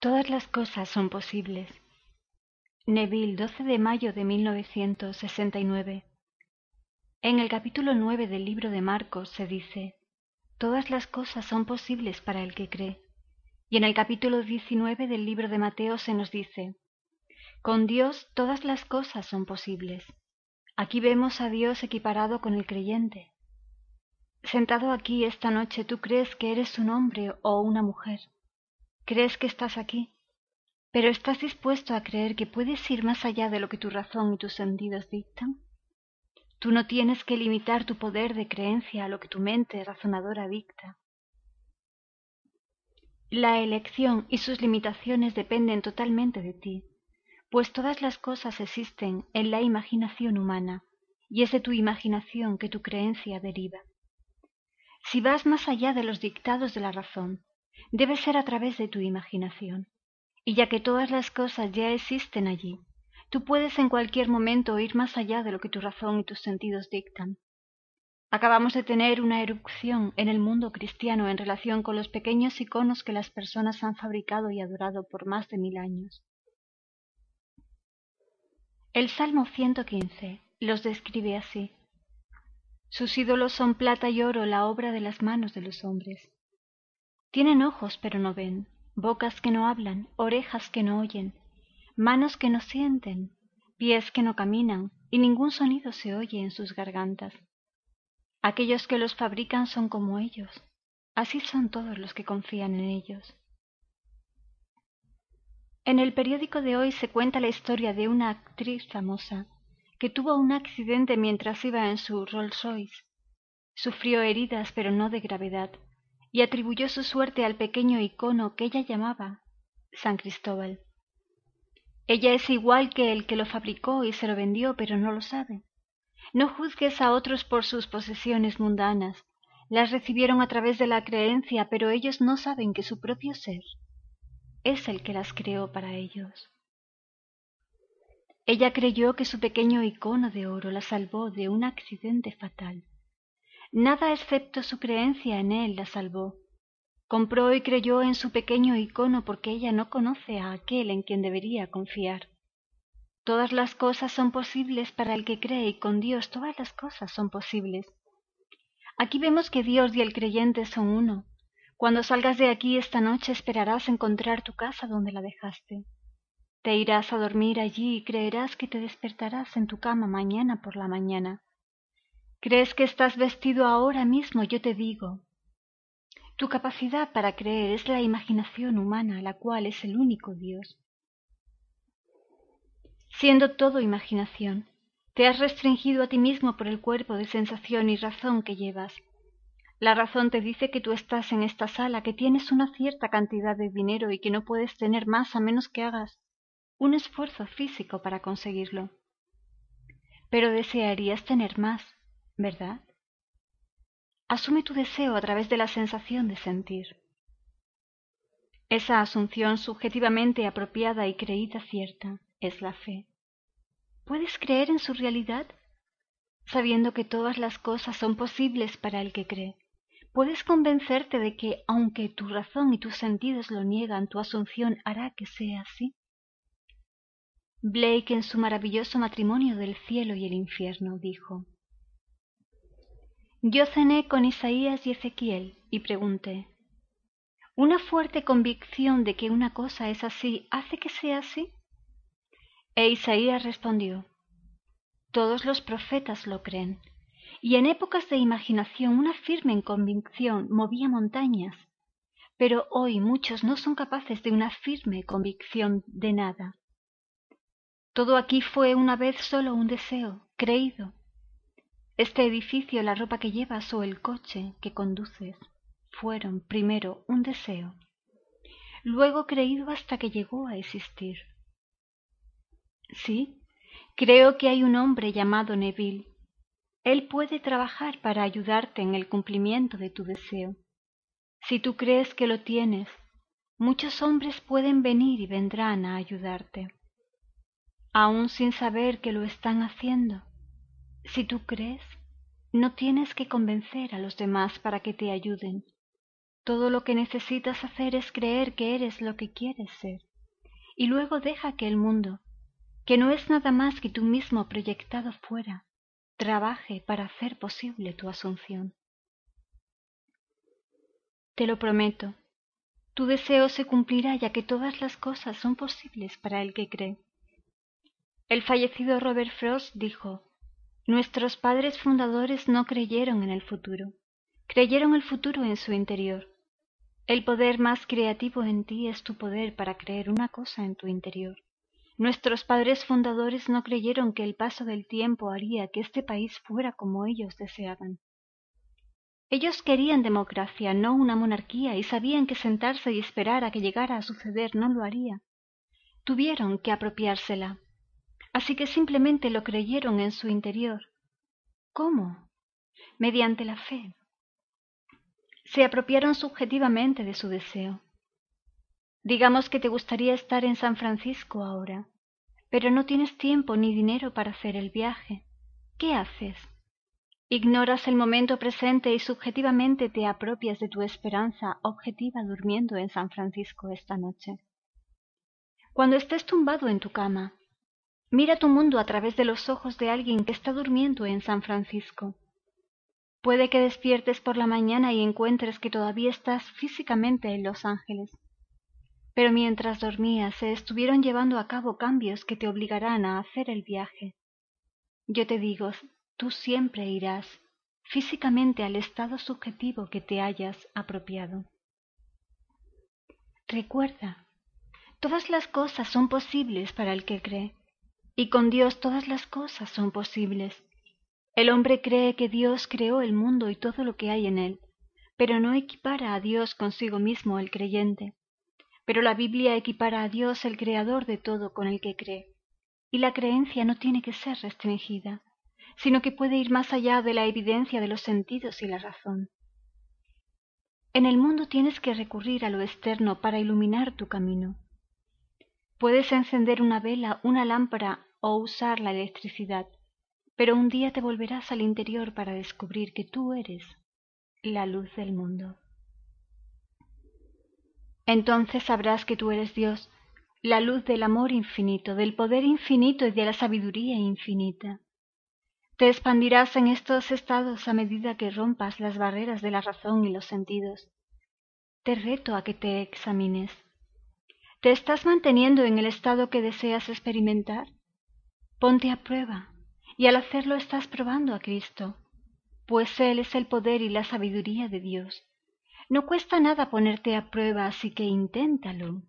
Todas las cosas son posibles. Neville, 12 de mayo de 1969. En el capítulo 9 del libro de Marcos se dice, Todas las cosas son posibles para el que cree. Y en el capítulo 19 del libro de Mateo se nos dice, Con Dios todas las cosas son posibles. Aquí vemos a Dios equiparado con el creyente. Sentado aquí esta noche tú crees que eres un hombre o una mujer crees que estás aquí, pero ¿estás dispuesto a creer que puedes ir más allá de lo que tu razón y tus sentidos dictan? Tú no tienes que limitar tu poder de creencia a lo que tu mente razonadora dicta. La elección y sus limitaciones dependen totalmente de ti, pues todas las cosas existen en la imaginación humana, y es de tu imaginación que tu creencia deriva. Si vas más allá de los dictados de la razón, debe ser a través de tu imaginación. Y ya que todas las cosas ya existen allí, tú puedes en cualquier momento ir más allá de lo que tu razón y tus sentidos dictan. Acabamos de tener una erupción en el mundo cristiano en relación con los pequeños iconos que las personas han fabricado y adorado por más de mil años. El Salmo 115 los describe así. Sus ídolos son plata y oro, la obra de las manos de los hombres. Tienen ojos pero no ven, bocas que no hablan, orejas que no oyen, manos que no sienten, pies que no caminan, y ningún sonido se oye en sus gargantas. Aquellos que los fabrican son como ellos, así son todos los que confían en ellos. En el periódico de hoy se cuenta la historia de una actriz famosa que tuvo un accidente mientras iba en su Rolls Royce. Sufrió heridas, pero no de gravedad y atribuyó su suerte al pequeño icono que ella llamaba San Cristóbal. Ella es igual que el que lo fabricó y se lo vendió, pero no lo sabe. No juzgues a otros por sus posesiones mundanas. Las recibieron a través de la creencia, pero ellos no saben que su propio ser es el que las creó para ellos. Ella creyó que su pequeño icono de oro la salvó de un accidente fatal. Nada excepto su creencia en él la salvó. Compró y creyó en su pequeño icono porque ella no conoce a aquel en quien debería confiar. Todas las cosas son posibles para el que cree y con Dios todas las cosas son posibles. Aquí vemos que Dios y el creyente son uno. Cuando salgas de aquí esta noche esperarás encontrar tu casa donde la dejaste. Te irás a dormir allí y creerás que te despertarás en tu cama mañana por la mañana. ¿Crees que estás vestido ahora mismo? Yo te digo. Tu capacidad para creer es la imaginación humana, la cual es el único Dios. Siendo todo imaginación, te has restringido a ti mismo por el cuerpo de sensación y razón que llevas. La razón te dice que tú estás en esta sala, que tienes una cierta cantidad de dinero y que no puedes tener más a menos que hagas un esfuerzo físico para conseguirlo. Pero desearías tener más, ¿verdad? Asume tu deseo a través de la sensación de sentir. Esa asunción subjetivamente apropiada y creída cierta es la fe. ¿Puedes creer en su realidad? Sabiendo que todas las cosas son posibles para el que cree, ¿puedes convencerte de que, aunque tu razón y tus sentidos lo niegan, tu asunción hará que sea así? Blake en su maravilloso matrimonio del cielo y el infierno dijo yo cené con Isaías y Ezequiel y pregunté ¿Una fuerte convicción de que una cosa es así hace que sea así? E Isaías respondió Todos los profetas lo creen, y en épocas de imaginación una firme convicción movía montañas, pero hoy muchos no son capaces de una firme convicción de nada. Todo aquí fue una vez solo un deseo, creído, este edificio, la ropa que llevas o el coche que conduces fueron primero un deseo, luego creído hasta que llegó a existir. Sí, creo que hay un hombre llamado Neville. Él puede trabajar para ayudarte en el cumplimiento de tu deseo. Si tú crees que lo tienes, muchos hombres pueden venir y vendrán a ayudarte, aun sin saber que lo están haciendo. Si tú crees, no tienes que convencer a los demás para que te ayuden. Todo lo que necesitas hacer es creer que eres lo que quieres ser, y luego deja que el mundo, que no es nada más que tú mismo proyectado fuera, trabaje para hacer posible tu asunción. Te lo prometo, tu deseo se cumplirá ya que todas las cosas son posibles para el que cree. El fallecido Robert Frost dijo, Nuestros padres fundadores no creyeron en el futuro, creyeron el futuro en su interior. El poder más creativo en ti es tu poder para creer una cosa en tu interior. Nuestros padres fundadores no creyeron que el paso del tiempo haría que este país fuera como ellos deseaban. Ellos querían democracia, no una monarquía, y sabían que sentarse y esperar a que llegara a suceder no lo haría. Tuvieron que apropiársela. Así que simplemente lo creyeron en su interior. ¿Cómo? Mediante la fe. Se apropiaron subjetivamente de su deseo. Digamos que te gustaría estar en San Francisco ahora, pero no tienes tiempo ni dinero para hacer el viaje. ¿Qué haces? Ignoras el momento presente y subjetivamente te apropias de tu esperanza objetiva durmiendo en San Francisco esta noche. Cuando estés tumbado en tu cama, mira tu mundo a través de los ojos de alguien que está durmiendo en San Francisco. Puede que despiertes por la mañana y encuentres que todavía estás físicamente en Los Ángeles. Pero mientras dormías se estuvieron llevando a cabo cambios que te obligarán a hacer el viaje. Yo te digo, tú siempre irás físicamente al estado subjetivo que te hayas apropiado. Recuerda, todas las cosas son posibles para el que cree, y con Dios todas las cosas son posibles. El hombre cree que Dios creó el mundo y todo lo que hay en él, pero no equipara a Dios consigo mismo el creyente. Pero la Biblia equipara a Dios el creador de todo con el que cree, y la creencia no tiene que ser restringida sino que puede ir más allá de la evidencia de los sentidos y la razón. En el mundo tienes que recurrir a lo externo para iluminar tu camino. Puedes encender una vela, una lámpara o usar la electricidad, pero un día te volverás al interior para descubrir que tú eres la luz del mundo. Entonces sabrás que tú eres Dios, la luz del amor infinito, del poder infinito y de la sabiduría infinita. Te expandirás en estos estados a medida que rompas las barreras de la razón y los sentidos. Te reto a que te examines. ¿Te estás manteniendo en el estado que deseas experimentar? Ponte a prueba, y al hacerlo estás probando a Cristo, pues Él es el poder y la sabiduría de Dios. No cuesta nada ponerte a prueba, así que inténtalo.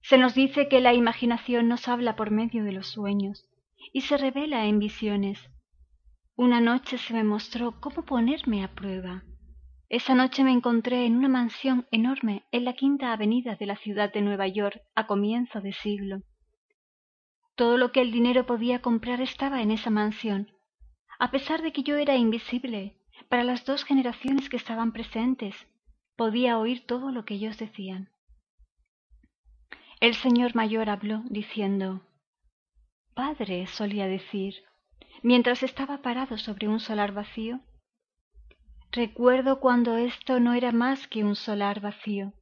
Se nos dice que la imaginación nos habla por medio de los sueños y se revela en visiones. Una noche se me mostró cómo ponerme a prueba. Esa noche me encontré en una mansión enorme en la quinta avenida de la ciudad de Nueva York a comienzo de siglo. Todo lo que el dinero podía comprar estaba en esa mansión. A pesar de que yo era invisible para las dos generaciones que estaban presentes, podía oír todo lo que ellos decían. El señor mayor habló diciendo Padre, solía decir, mientras estaba parado sobre un solar vacío. Recuerdo cuando esto no era más que un solar vacío.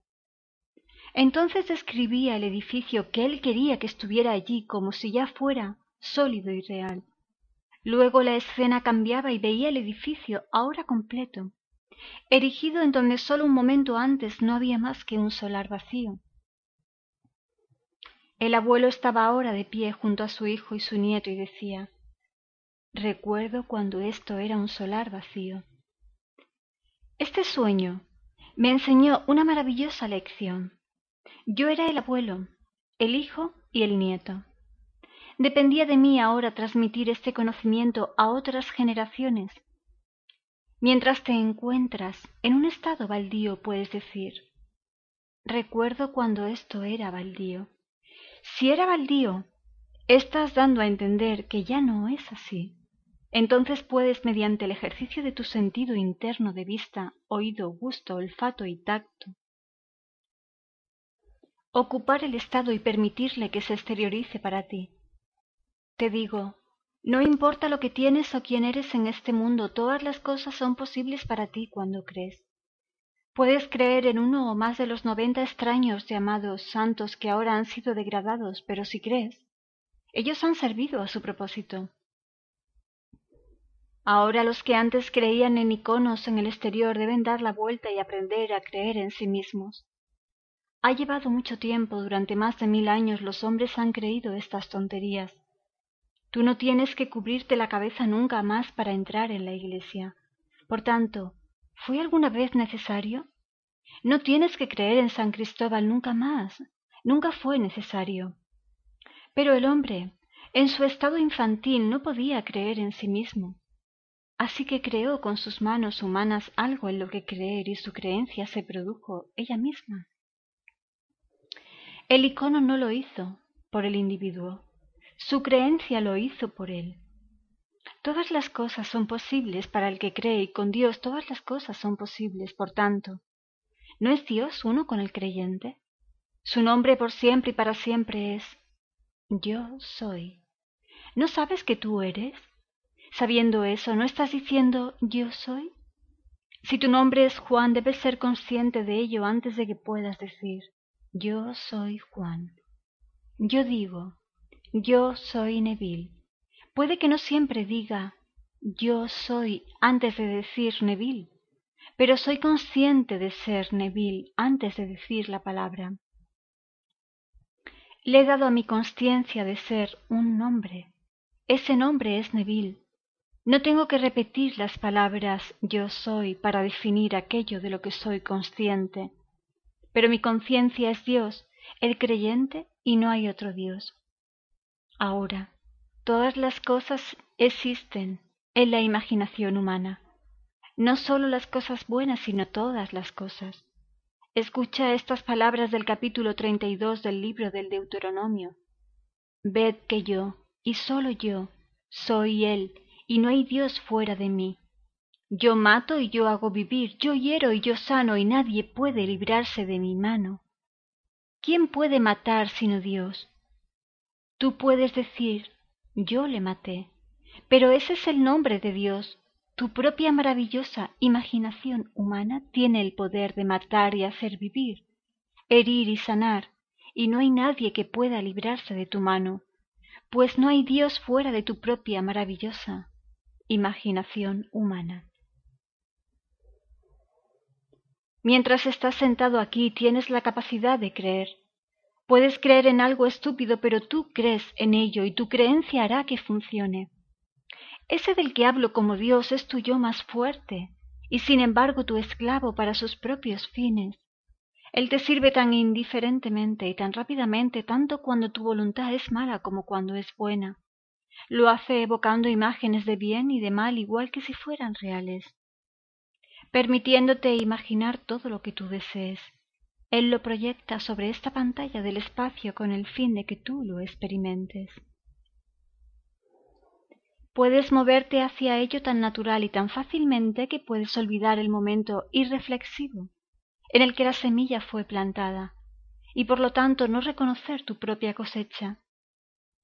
Entonces describía el edificio que él quería que estuviera allí como si ya fuera sólido y real. Luego la escena cambiaba y veía el edificio ahora completo, erigido en donde sólo un momento antes no había más que un solar vacío. El abuelo estaba ahora de pie junto a su hijo y su nieto y decía Recuerdo cuando esto era un solar vacío. Este sueño me enseñó una maravillosa lección. Yo era el abuelo, el hijo y el nieto. Dependía de mí ahora transmitir este conocimiento a otras generaciones. Mientras te encuentras en un estado baldío puedes decir, recuerdo cuando esto era baldío. Si era baldío, estás dando a entender que ya no es así. Entonces puedes, mediante el ejercicio de tu sentido interno de vista, oído, gusto, olfato y tacto, ocupar el estado y permitirle que se exteriorice para ti. Te digo, no importa lo que tienes o quién eres en este mundo, todas las cosas son posibles para ti cuando crees. Puedes creer en uno o más de los noventa extraños llamados santos que ahora han sido degradados, pero si crees, ellos han servido a su propósito. Ahora los que antes creían en iconos en el exterior deben dar la vuelta y aprender a creer en sí mismos. Ha llevado mucho tiempo, durante más de mil años los hombres han creído estas tonterías. Tú no tienes que cubrirte la cabeza nunca más para entrar en la iglesia. Por tanto, ¿fue alguna vez necesario? No tienes que creer en San Cristóbal nunca más. Nunca fue necesario. Pero el hombre, en su estado infantil, no podía creer en sí mismo. Así que creó con sus manos humanas algo en lo que creer y su creencia se produjo ella misma. El icono no lo hizo por el individuo, su creencia lo hizo por él. Todas las cosas son posibles para el que cree y con Dios todas las cosas son posibles, por tanto, ¿no es Dios uno con el creyente? Su nombre por siempre y para siempre es Yo soy. ¿No sabes que tú eres? Sabiendo eso, ¿no estás diciendo Yo soy? Si tu nombre es Juan, debes ser consciente de ello antes de que puedas decir yo soy Juan. Yo digo, yo soy Neville. Puede que no siempre diga yo soy antes de decir Neville, pero soy consciente de ser Neville antes de decir la palabra. Le he dado a mi conciencia de ser un nombre. Ese nombre es Neville. No tengo que repetir las palabras yo soy para definir aquello de lo que soy consciente pero mi conciencia es Dios, el creyente, y no hay otro Dios. Ahora, todas las cosas existen en la imaginación humana, no sólo las cosas buenas, sino todas las cosas. Escucha estas palabras del capítulo treinta y dos del libro del Deuteronomio. Ved que yo, y sólo yo, soy Él, y no hay Dios fuera de mí. Yo mato y yo hago vivir, yo hiero y yo sano, y nadie puede librarse de mi mano. ¿Quién puede matar sino Dios? Tú puedes decir, yo le maté, pero ese es el nombre de Dios. Tu propia maravillosa imaginación humana tiene el poder de matar y hacer vivir, herir y sanar, y no hay nadie que pueda librarse de tu mano, pues no hay Dios fuera de tu propia maravillosa imaginación humana. Mientras estás sentado aquí tienes la capacidad de creer. Puedes creer en algo estúpido, pero tú crees en ello y tu creencia hará que funcione. Ese del que hablo como Dios es tu yo más fuerte, y sin embargo tu esclavo para sus propios fines. Él te sirve tan indiferentemente y tan rápidamente tanto cuando tu voluntad es mala como cuando es buena. Lo hace evocando imágenes de bien y de mal igual que si fueran reales permitiéndote imaginar todo lo que tú desees. Él lo proyecta sobre esta pantalla del espacio con el fin de que tú lo experimentes. Puedes moverte hacia ello tan natural y tan fácilmente que puedes olvidar el momento irreflexivo en el que la semilla fue plantada, y por lo tanto no reconocer tu propia cosecha.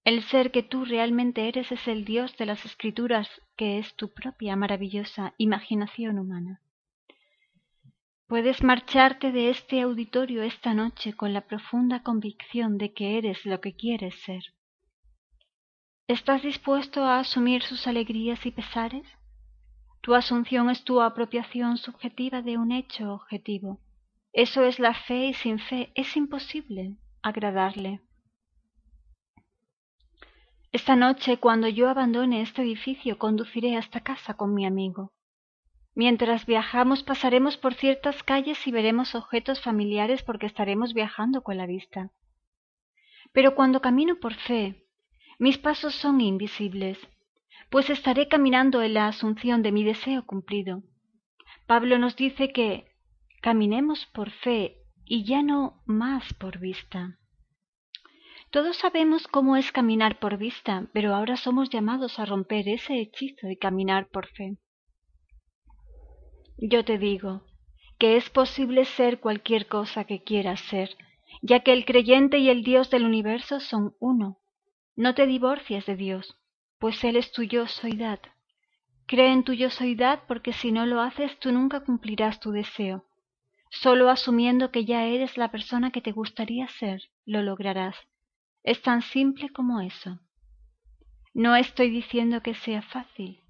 El ser que tú realmente eres es el Dios de las escrituras, que es tu propia maravillosa imaginación humana. Puedes marcharte de este auditorio esta noche con la profunda convicción de que eres lo que quieres ser. ¿Estás dispuesto a asumir sus alegrías y pesares? Tu asunción es tu apropiación subjetiva de un hecho objetivo. Eso es la fe y sin fe es imposible agradarle. Esta noche, cuando yo abandone este edificio, conduciré hasta casa con mi amigo. Mientras viajamos pasaremos por ciertas calles y veremos objetos familiares porque estaremos viajando con la vista. Pero cuando camino por fe, mis pasos son invisibles, pues estaré caminando en la asunción de mi deseo cumplido, Pablo nos dice que caminemos por fe y ya no más por vista. Todos sabemos cómo es caminar por vista, pero ahora somos llamados a romper ese hechizo de caminar por fe. Yo te digo que es posible ser cualquier cosa que quieras ser, ya que el creyente y el Dios del universo son uno. No te divorcies de Dios, pues Él es tu yo soidad. Cree en tu yo soidad porque si no lo haces tú nunca cumplirás tu deseo. Solo asumiendo que ya eres la persona que te gustaría ser, lo lograrás. Es tan simple como eso. No estoy diciendo que sea fácil,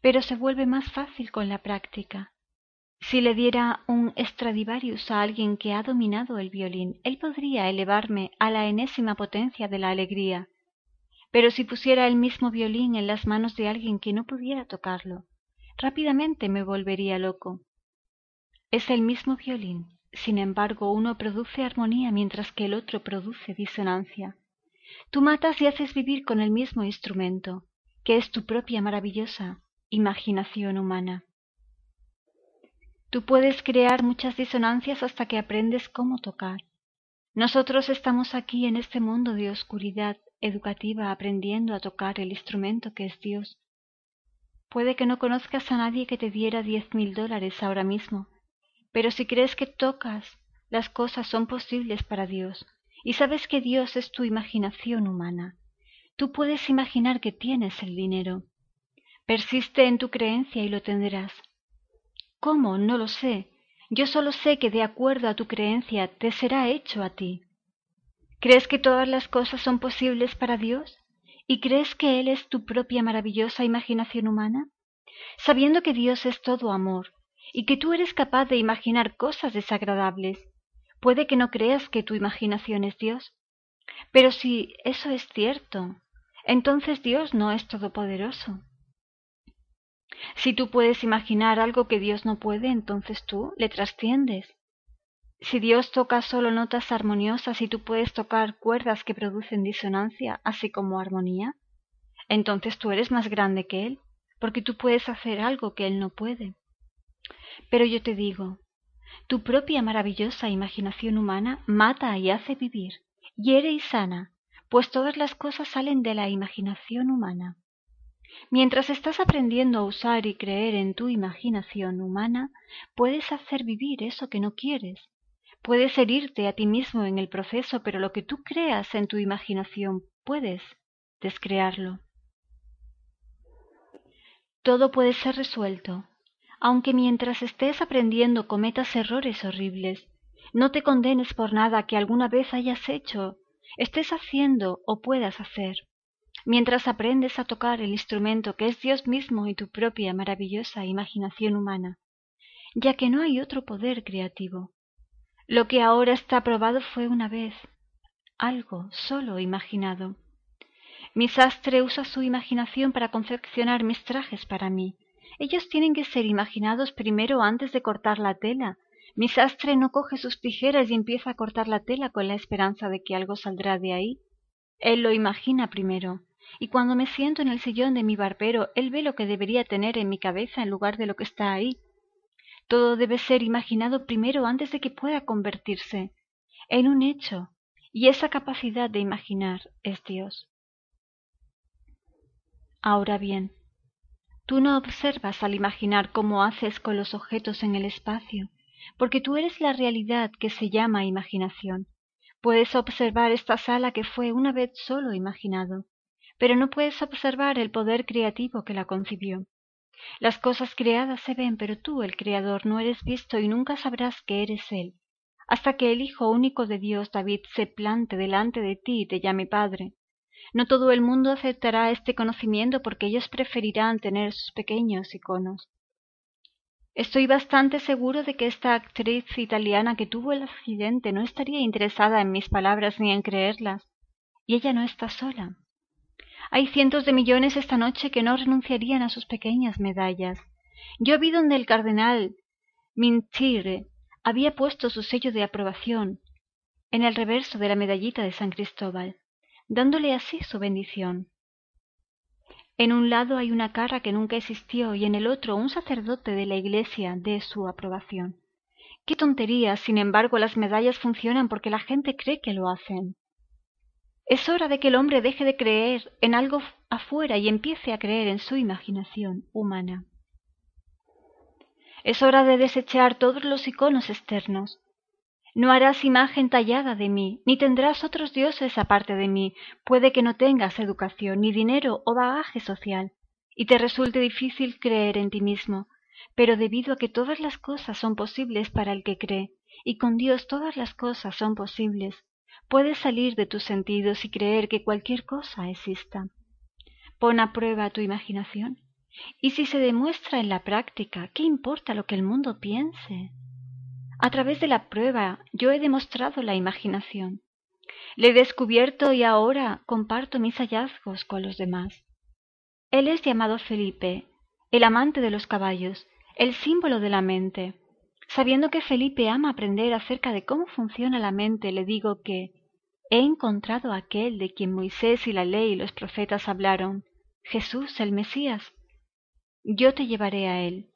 pero se vuelve más fácil con la práctica. Si le diera un Stradivarius a alguien que ha dominado el violín, él podría elevarme a la enésima potencia de la alegría. Pero si pusiera el mismo violín en las manos de alguien que no pudiera tocarlo, rápidamente me volvería loco. Es el mismo violín, sin embargo uno produce armonía mientras que el otro produce disonancia. Tú matas y haces vivir con el mismo instrumento, que es tu propia maravillosa imaginación humana. Tú puedes crear muchas disonancias hasta que aprendes cómo tocar. Nosotros estamos aquí en este mundo de oscuridad educativa aprendiendo a tocar el instrumento que es Dios. Puede que no conozcas a nadie que te diera diez mil dólares ahora mismo, pero si crees que tocas, las cosas son posibles para Dios, y sabes que Dios es tu imaginación humana. Tú puedes imaginar que tienes el dinero. Persiste en tu creencia y lo tendrás. ¿Cómo? No lo sé. Yo solo sé que de acuerdo a tu creencia te será hecho a ti. ¿Crees que todas las cosas son posibles para Dios? ¿Y crees que Él es tu propia maravillosa imaginación humana? Sabiendo que Dios es todo amor, y que tú eres capaz de imaginar cosas desagradables, Puede que no creas que tu imaginación es Dios. Pero si eso es cierto, entonces Dios no es todopoderoso. Si tú puedes imaginar algo que Dios no puede, entonces tú le trasciendes. Si Dios toca solo notas armoniosas y tú puedes tocar cuerdas que producen disonancia, así como armonía, entonces tú eres más grande que Él, porque tú puedes hacer algo que Él no puede. Pero yo te digo, tu propia maravillosa imaginación humana mata y hace vivir, hiere y sana, pues todas las cosas salen de la imaginación humana. Mientras estás aprendiendo a usar y creer en tu imaginación humana, puedes hacer vivir eso que no quieres. Puedes herirte a ti mismo en el proceso, pero lo que tú creas en tu imaginación puedes descrearlo. Todo puede ser resuelto, aunque mientras estés aprendiendo cometas errores horribles, no te condenes por nada que alguna vez hayas hecho, estés haciendo o puedas hacer. Mientras aprendes a tocar el instrumento que es Dios mismo y tu propia maravillosa imaginación humana, ya que no hay otro poder creativo. Lo que ahora está probado fue una vez, algo solo imaginado. Mi sastre usa su imaginación para confeccionar mis trajes para mí, ellos tienen que ser imaginados primero antes de cortar la tela. Mi sastre no coge sus tijeras y empieza a cortar la tela con la esperanza de que algo saldrá de ahí. Él lo imagina primero, y cuando me siento en el sillón de mi barbero, él ve lo que debería tener en mi cabeza en lugar de lo que está ahí. Todo debe ser imaginado primero antes de que pueda convertirse en un hecho, y esa capacidad de imaginar es Dios. Ahora bien, Tú no observas al imaginar cómo haces con los objetos en el espacio, porque tú eres la realidad que se llama imaginación. Puedes observar esta sala que fue una vez solo imaginado, pero no puedes observar el poder creativo que la concibió. Las cosas creadas se ven, pero tú, el Creador, no eres visto y nunca sabrás que eres Él, hasta que el Hijo único de Dios, David, se plante delante de ti y te llame Padre. No todo el mundo aceptará este conocimiento porque ellos preferirán tener sus pequeños iconos. Estoy bastante seguro de que esta actriz italiana que tuvo el accidente no estaría interesada en mis palabras ni en creerlas. Y ella no está sola. Hay cientos de millones esta noche que no renunciarían a sus pequeñas medallas. Yo vi donde el cardenal Mintire había puesto su sello de aprobación en el reverso de la medallita de San Cristóbal dándole así su bendición. En un lado hay una cara que nunca existió y en el otro un sacerdote de la iglesia de su aprobación. Qué tontería, sin embargo, las medallas funcionan porque la gente cree que lo hacen. Es hora de que el hombre deje de creer en algo afuera y empiece a creer en su imaginación humana. Es hora de desechar todos los iconos externos. No harás imagen tallada de mí, ni tendrás otros dioses aparte de mí. Puede que no tengas educación, ni dinero o bagaje social, y te resulte difícil creer en ti mismo. Pero debido a que todas las cosas son posibles para el que cree, y con Dios todas las cosas son posibles, puedes salir de tus sentidos y creer que cualquier cosa exista. Pon a prueba tu imaginación y si se demuestra en la práctica, ¿qué importa lo que el mundo piense? A través de la prueba yo he demostrado la imaginación. Le he descubierto y ahora comparto mis hallazgos con los demás. Él es llamado Felipe, el amante de los caballos, el símbolo de la mente. Sabiendo que Felipe ama aprender acerca de cómo funciona la mente, le digo que he encontrado a aquel de quien Moisés y la ley y los profetas hablaron, Jesús el Mesías. Yo te llevaré a él.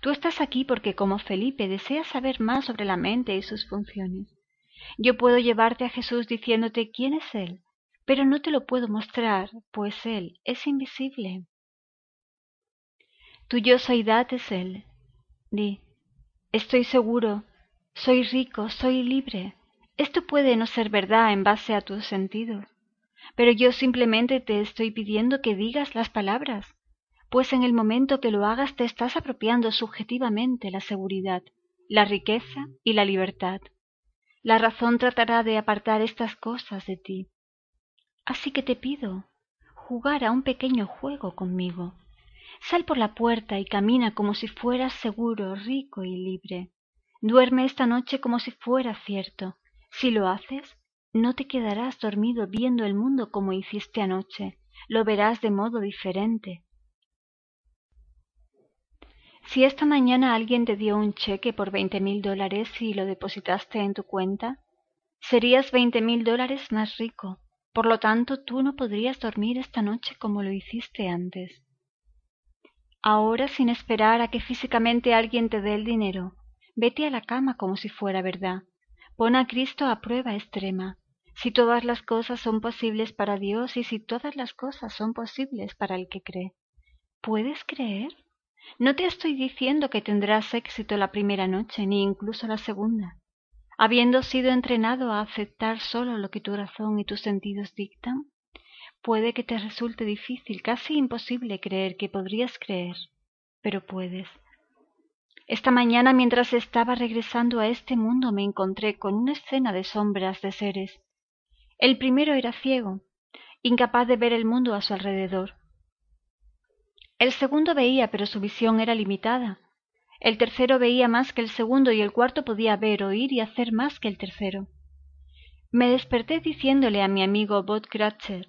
Tú estás aquí porque como Felipe deseas saber más sobre la mente y sus funciones. Yo puedo llevarte a Jesús diciéndote quién es Él, pero no te lo puedo mostrar, pues Él es invisible. Tu yo soy es Él. Di, estoy seguro, soy rico, soy libre. Esto puede no ser verdad en base a tus sentidos, pero yo simplemente te estoy pidiendo que digas las palabras pues en el momento que lo hagas te estás apropiando subjetivamente la seguridad, la riqueza y la libertad. La razón tratará de apartar estas cosas de ti. Así que te pido jugar a un pequeño juego conmigo. Sal por la puerta y camina como si fueras seguro, rico y libre. Duerme esta noche como si fuera cierto. Si lo haces, no te quedarás dormido viendo el mundo como hiciste anoche. Lo verás de modo diferente. Si esta mañana alguien te dio un cheque por veinte mil dólares y lo depositaste en tu cuenta, serías veinte mil dólares más rico. Por lo tanto, tú no podrías dormir esta noche como lo hiciste antes. Ahora, sin esperar a que físicamente alguien te dé el dinero, vete a la cama como si fuera verdad. Pon a Cristo a prueba extrema. Si todas las cosas son posibles para Dios y si todas las cosas son posibles para el que cree, ¿puedes creer? No te estoy diciendo que tendrás éxito la primera noche, ni incluso la segunda. Habiendo sido entrenado a aceptar solo lo que tu razón y tus sentidos dictan, puede que te resulte difícil, casi imposible creer que podrías creer, pero puedes. Esta mañana mientras estaba regresando a este mundo me encontré con una escena de sombras de seres. El primero era ciego, incapaz de ver el mundo a su alrededor. El segundo veía, pero su visión era limitada. El tercero veía más que el segundo y el cuarto podía ver, oír y hacer más que el tercero. Me desperté diciéndole a mi amigo Bob Cratcher,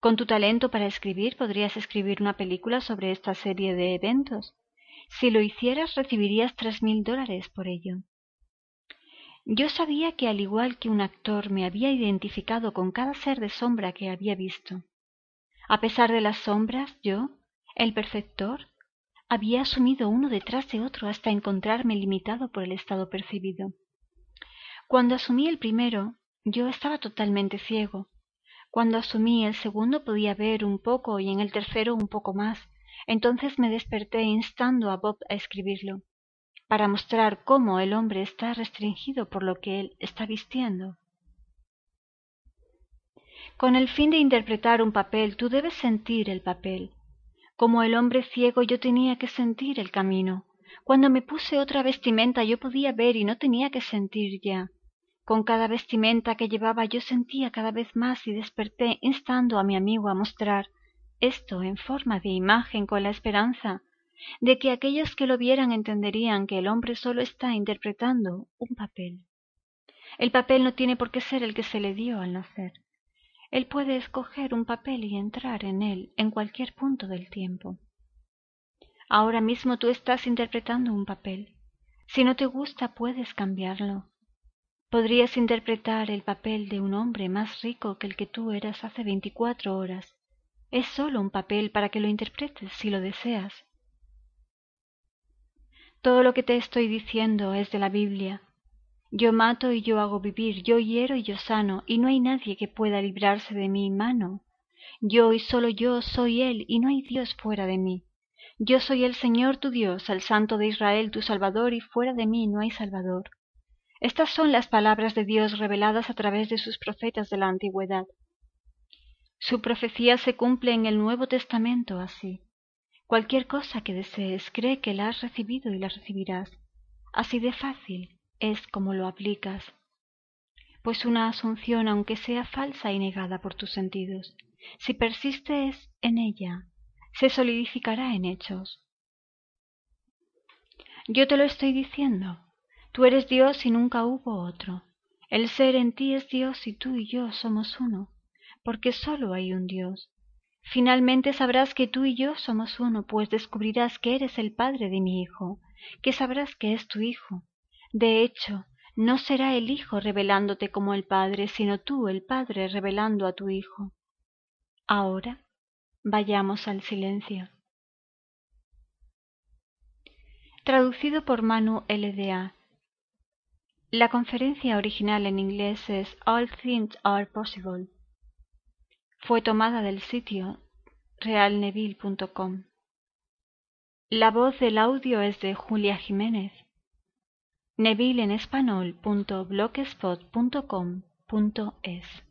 con tu talento para escribir podrías escribir una película sobre esta serie de eventos. Si lo hicieras recibirías tres mil dólares por ello. Yo sabía que al igual que un actor me había identificado con cada ser de sombra que había visto. A pesar de las sombras, yo, el perceptor había asumido uno detrás de otro hasta encontrarme limitado por el estado percibido. Cuando asumí el primero, yo estaba totalmente ciego. Cuando asumí el segundo podía ver un poco y en el tercero un poco más. Entonces me desperté instando a Bob a escribirlo, para mostrar cómo el hombre está restringido por lo que él está vistiendo. Con el fin de interpretar un papel, tú debes sentir el papel, como el hombre ciego yo tenía que sentir el camino. Cuando me puse otra vestimenta yo podía ver y no tenía que sentir ya. Con cada vestimenta que llevaba yo sentía cada vez más y desperté instando a mi amigo a mostrar esto en forma de imagen con la esperanza de que aquellos que lo vieran entenderían que el hombre solo está interpretando un papel. El papel no tiene por qué ser el que se le dio al nacer. Él puede escoger un papel y entrar en él en cualquier punto del tiempo. Ahora mismo tú estás interpretando un papel. Si no te gusta, puedes cambiarlo. Podrías interpretar el papel de un hombre más rico que el que tú eras hace veinticuatro horas. Es solo un papel para que lo interpretes si lo deseas. Todo lo que te estoy diciendo es de la Biblia. Yo mato y yo hago vivir, yo hiero y yo sano, y no hay nadie que pueda librarse de mi mano. Yo y solo yo soy Él, y no hay Dios fuera de mí. Yo soy el Señor tu Dios, el Santo de Israel tu Salvador, y fuera de mí no hay Salvador. Estas son las palabras de Dios reveladas a través de sus profetas de la antigüedad. Su profecía se cumple en el Nuevo Testamento así. Cualquier cosa que desees, cree que la has recibido y la recibirás. Así de fácil es como lo aplicas. Pues una asunción, aunque sea falsa y negada por tus sentidos, si persistes en ella, se solidificará en hechos. Yo te lo estoy diciendo. Tú eres Dios y nunca hubo otro. El ser en ti es Dios y tú y yo somos uno, porque sólo hay un Dios. Finalmente sabrás que tú y yo somos uno, pues descubrirás que eres el padre de mi hijo, que sabrás que es tu hijo. De hecho, no será el hijo revelándote como el padre, sino tú el padre revelando a tu hijo. Ahora vayamos al silencio. Traducido por Manu LDA. La conferencia original en inglés es All Things Are Possible. Fue tomada del sitio realneville.com. La voz del audio es de Julia Jiménez. Neville en español.blogspot.com.es